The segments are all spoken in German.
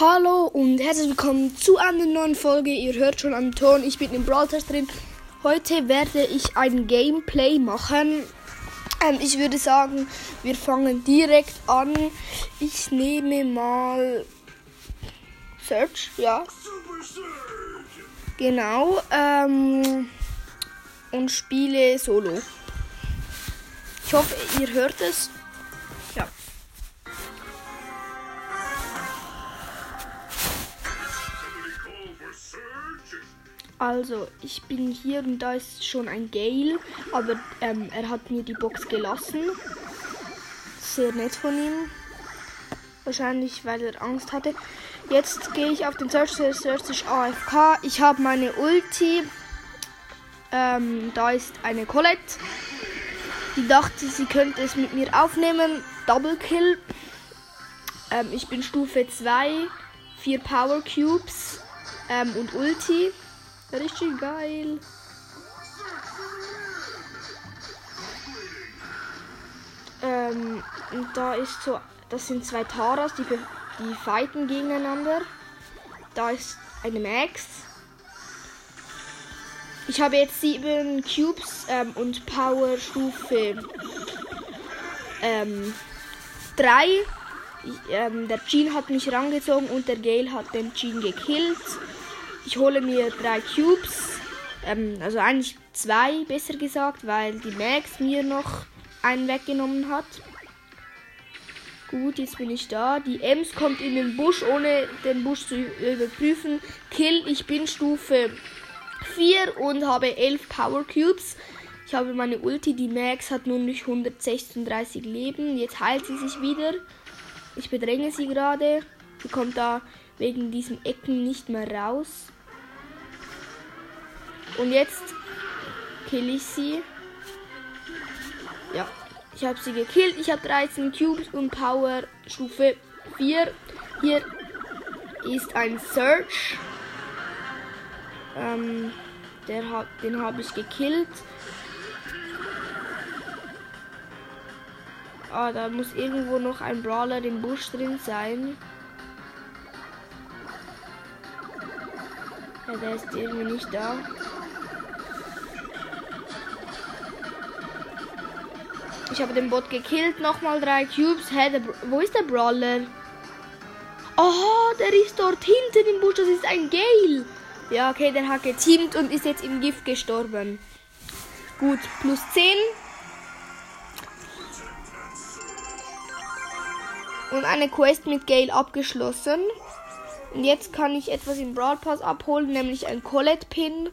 Hallo und herzlich willkommen zu einer neuen Folge. Ihr hört schon am Ton, ich bin im Brawl Stars drin. Heute werde ich ein Gameplay machen. Ähm, ich würde sagen, wir fangen direkt an. Ich nehme mal Search, ja. Genau. Ähm, und spiele Solo. Ich hoffe, ihr hört es. Also, ich bin hier und da ist schon ein Gale, aber ähm, er hat mir die Box gelassen. Sehr nett von ihm. Wahrscheinlich, weil er Angst hatte. Jetzt gehe ich auf den Search. Der Search ist AFK. Ich habe meine Ulti. Ähm, da ist eine Colette. Die dachte, sie könnte es mit mir aufnehmen. Double Kill. Ähm, ich bin Stufe 2. 4 Power Cubes. Ähm, und Ulti. Richtig geil. Ähm, und da ist so, das sind zwei Taras, die, die fighten gegeneinander. Da ist eine Max. Ich habe jetzt sieben Cubes ähm, und Power Stufe 3. Ähm, ähm, der Jean hat mich rangezogen und der Gale hat den Jean gekillt. Ich hole mir drei Cubes. Ähm, also eigentlich zwei, besser gesagt, weil die Max mir noch einen weggenommen hat. Gut, jetzt bin ich da. Die Ems kommt in den Busch, ohne den Busch zu überprüfen. Kill, ich bin Stufe 4 und habe 11 Power Cubes. Ich habe meine Ulti, die Max hat nun nicht 136 Leben. Jetzt heilt sie sich wieder. Ich bedränge sie gerade. Sie kommt da wegen diesen Ecken nicht mehr raus. Und jetzt kill ich sie. Ja, ich habe sie gekillt. Ich habe 13 Cubes und Power Stufe 4. Hier ist ein Search. Ähm, der hat, den habe ich gekillt. Ah, da muss irgendwo noch ein Brawler im Busch drin sein. Ja, der ist irgendwie nicht da. Ich habe den Bot gekillt. Nochmal drei Cubes. Hä, der, wo ist der Brawler? Oh, der ist dort hinten im Busch. Das ist ein Gale. Ja, okay, der hat geteamt und ist jetzt im Gift gestorben. Gut, plus 10. Und eine Quest mit Gale abgeschlossen. Und jetzt kann ich etwas im Brawl Pass abholen, nämlich ein Colette Pin.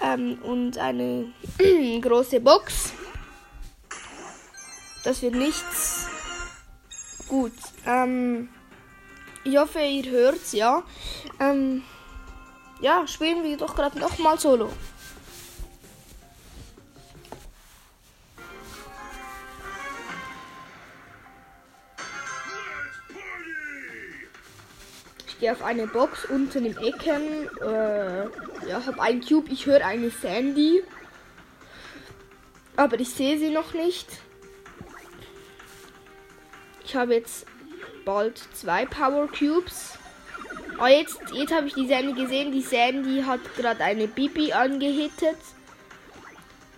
Ähm, und eine große Box. Das wird nichts. Gut. Ähm, ich hoffe, ihr hört's, ja. Ähm, ja, spielen wir doch gerade nochmal Solo. Gehe auf eine Box unten im Ecken. Äh, ja, habe einen Cube. Ich höre eine Sandy. Aber ich sehe sie noch nicht. Ich habe jetzt bald zwei Power Cubes. Oh, jetzt, jetzt habe ich die Sandy gesehen. Die Sandy hat gerade eine Bibi angehittet.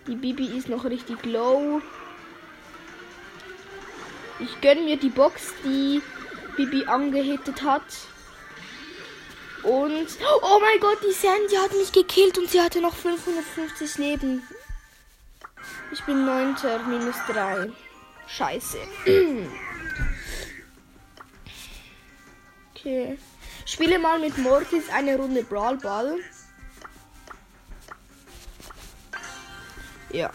Die Bibi ist noch richtig low. Ich gönne mir die Box, die Bibi angehittet hat. Und. Oh mein Gott, die Sandy hat mich gekillt und sie hatte noch 550 Leben. Ich bin 9. minus 3. Scheiße. okay. Spiele mal mit Mortis eine Runde Brawl Ball. Ja.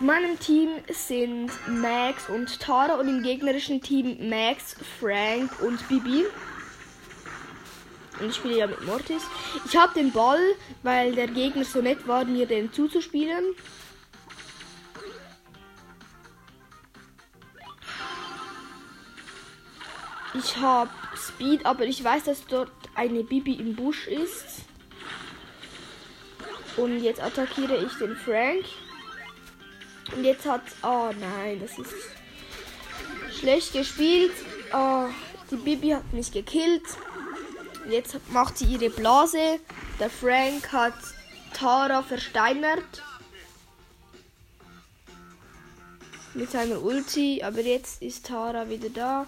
Meinem Team sind Max und Tara und im gegnerischen Team Max, Frank und Bibi. Und ich spiele ja mit Mortis. Ich habe den Ball, weil der Gegner so nett war, mir den zuzuspielen. Ich habe Speed, aber ich weiß, dass dort eine Bibi im Busch ist. Und jetzt attackiere ich den Frank. Und jetzt hat. Oh nein, das ist. Schlecht gespielt. Oh, die Bibi hat mich gekillt. Jetzt macht sie ihre Blase. Der Frank hat Tara versteinert. Mit seiner Ulti. Aber jetzt ist Tara wieder da.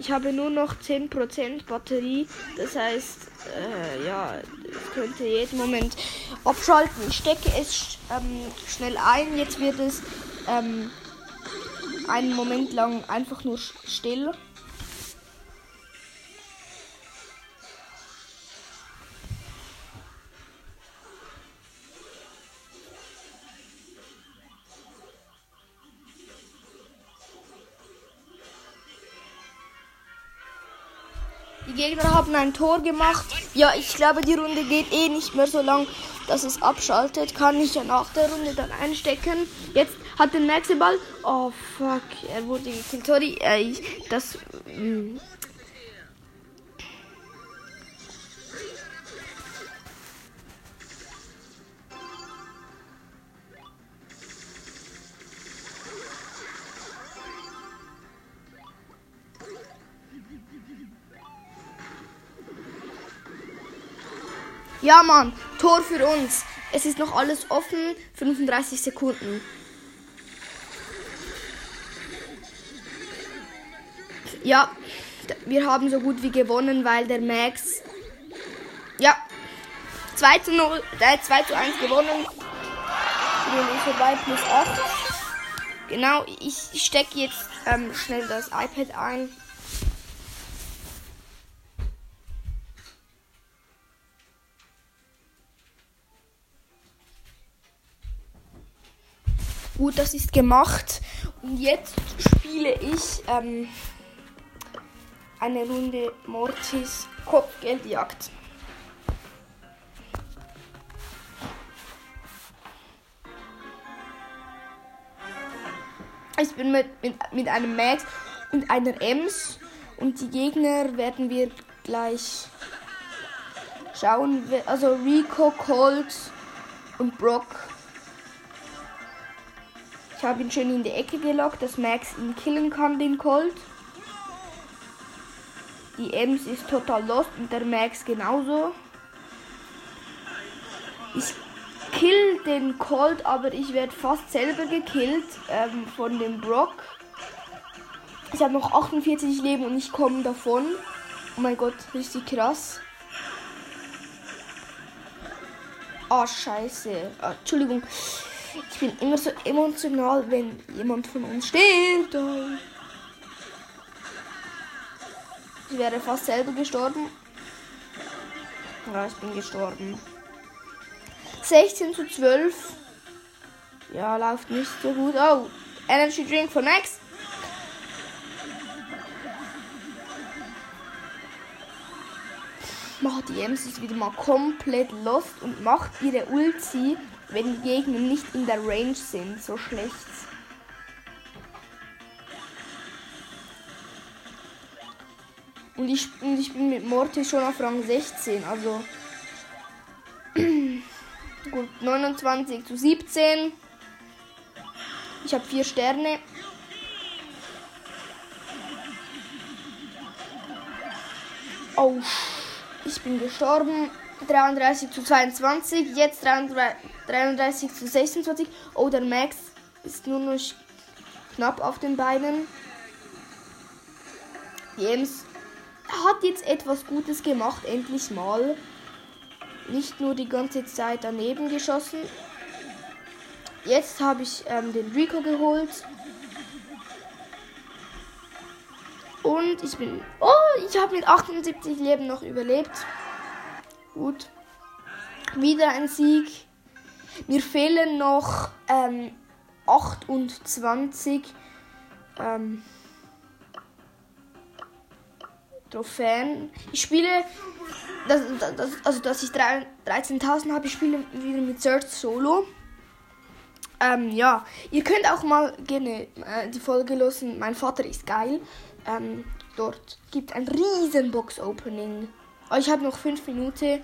Ich habe nur noch 10% Batterie. Das heißt, äh, ja, es könnte jeden Moment abschalten. Ich stecke es ähm, schnell ein. Jetzt wird es ähm, einen Moment lang einfach nur still. Die Gegner haben ein Tor gemacht. Ja, ich glaube, die Runde geht eh nicht mehr so lang, dass es abschaltet. Kann ich ja nach der Runde dann einstecken. Jetzt hat den nächsten Ball. Oh, fuck. Er wurde gekillt. Sorry, äh, das... Mh. Ja, Mann, Tor für uns. Es ist noch alles offen. 35 Sekunden. Ja, wir haben so gut wie gewonnen, weil der Max. Ja, 2 zu 0, äh, 2 zu 1 gewonnen. Vorbei, plus 8. Genau, ich stecke jetzt ähm, schnell das iPad ein. Gut, das ist gemacht. Und jetzt spiele ich ähm, eine Runde Mortis Kopfgeldjagd. Ich bin mit, mit, mit einem Max und einer Ems und die Gegner werden wir gleich schauen. Also Rico, Colt und Brock ich habe ihn schön in die Ecke gelockt, dass Max ihn killen kann, den Colt. Die Ems ist total lost und der Max genauso. Ich kill den Colt, aber ich werde fast selber gekillt ähm, von dem Brock. Ich habe noch 48 Leben und ich komme davon. Oh mein Gott, richtig krass. Oh, scheiße. Ah, Entschuldigung. Ich bin immer so emotional, wenn jemand von uns stirbt. Ich wäre fast selber gestorben. Ja, ich bin gestorben. 16 zu 12. Ja, läuft nicht so gut. Oh, Energy Drink von Max. Macht die Ems ist wieder mal komplett lost und macht ihre Ulti wenn die Gegner nicht in der Range sind. So schlecht. Und ich, und ich bin mit Mortis schon auf Rang 16. Also. Gut, 29 zu 17. Ich habe vier Sterne. Oh, ich bin gestorben. 33 zu 22, jetzt 33, zu 26. Oh, der Max ist nur noch knapp auf den Beinen. James hat jetzt etwas Gutes gemacht, endlich mal. Nicht nur die ganze Zeit daneben geschossen. Jetzt habe ich ähm, den Rico geholt. Und ich bin. Oh, ich habe mit 78 Leben noch überlebt. Gut. Wieder ein Sieg. Mir fehlen noch ähm, 28 ähm, Trophäen. Ich spiele, das, das, also dass ich 13.000 habe, ich spiele wieder mit Search Solo. Ähm, ja, ihr könnt auch mal gerne äh, die Folge losen. Mein Vater ist geil. Ähm, dort gibt ein riesen Box Ich habe noch 5 Minuten,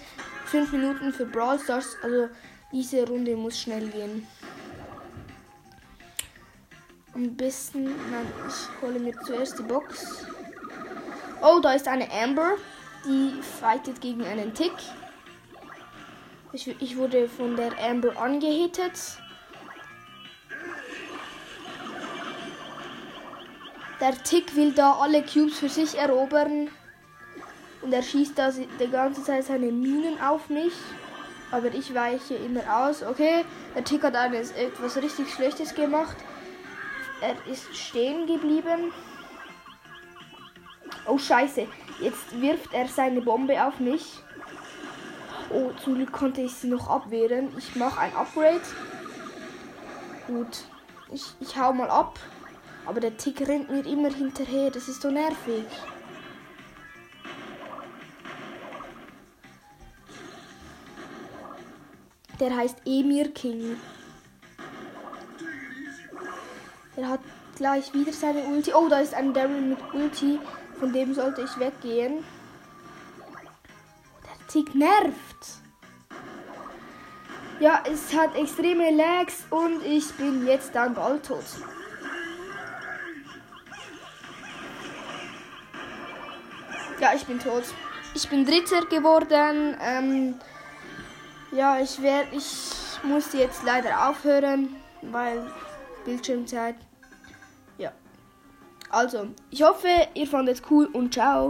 5 Minuten für Brawl Stars. Also diese Runde muss schnell gehen. Am besten, nein, ich hole mir zuerst die Box. Oh, da ist eine Amber, die fightet gegen einen Tick. Ich, ich wurde von der Amber angehittet. Der Tick will da alle Cubes für sich erobern. Und er schießt da die ganze Zeit seine Minen auf mich. Aber ich weiche immer aus. Okay, der Tick hat eines, etwas richtig Schlechtes gemacht. Er ist stehen geblieben. Oh scheiße, jetzt wirft er seine Bombe auf mich. Oh, zum Glück konnte ich sie noch abwehren. Ich mache ein Upgrade. Gut, ich, ich hau mal ab. Aber der Tick rennt mir immer hinterher. Das ist so nervig. Der heißt Emir King. Er hat gleich wieder seine Ulti. Oh, da ist ein Daryl mit Ulti. Von dem sollte ich weggehen. Der Tick nervt. Ja, es hat extreme Lags und ich bin jetzt dann bald tot. Ja, ich bin tot. Ich bin Dritter geworden. Ähm, ja, ich werde, ich muss jetzt leider aufhören, weil Bildschirmzeit. Ja. Also, ich hoffe, ihr fandet es cool und ciao.